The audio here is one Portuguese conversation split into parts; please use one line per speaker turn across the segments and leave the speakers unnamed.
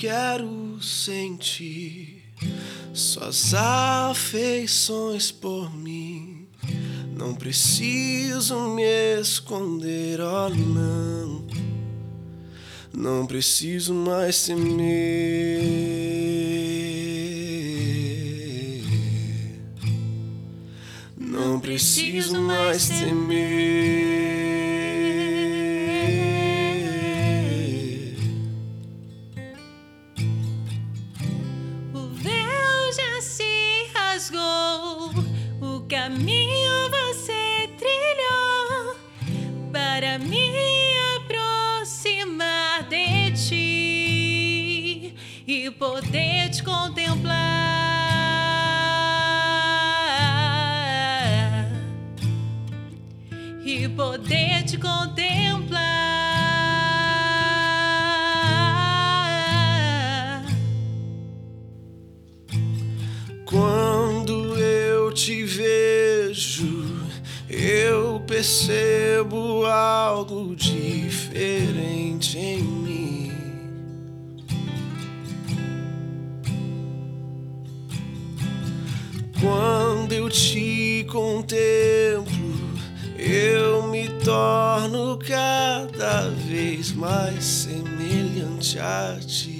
quero sentir suas afeições por mim. Não preciso me esconder, oh não. Não preciso mais temer. Não preciso mais temer.
Poder te contemplar e poder te contemplar.
Quando eu te vejo, eu percebo algo diferente te contemplo, eu me torno cada vez mais semelhante a ti.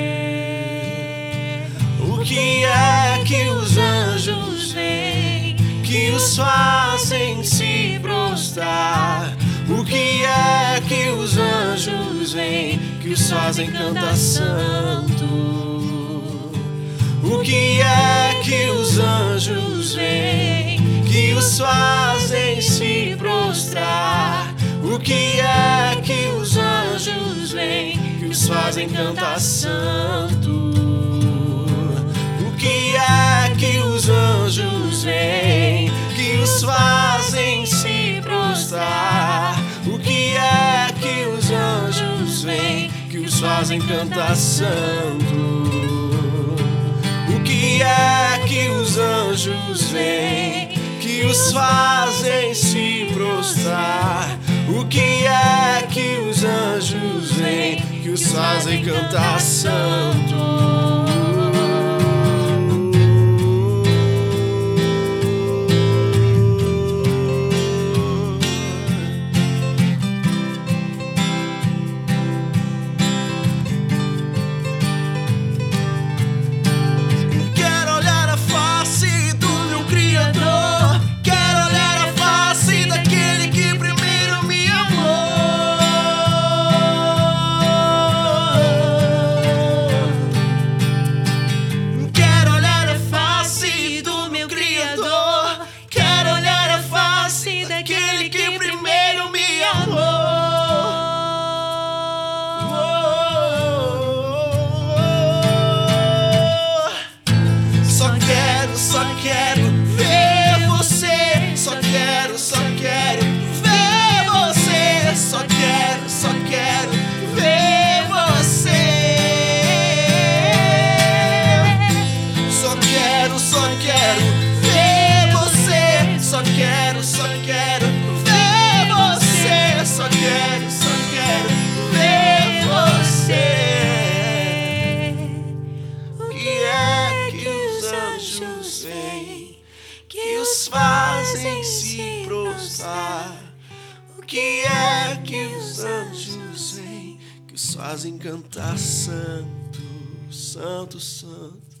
Que é que os anjos
vêm
que os fazem se prostrar? O que é que os anjos vêm que os fazem cantar santo? O que é que os anjos vêm que os fazem se prostrar? O que é que os anjos vêm que os fazem cantar santo? Fazem cantar santo? O que é que os anjos vêm que os fazem se prostrar? O que é que os anjos vêm que os fazem cantar santo? Criador. Só quero, só quero ver você. O que é que os anjos veem que os fazem se prostrar? O que é que os anjos veem que os fazem cantar santo, santo, santo?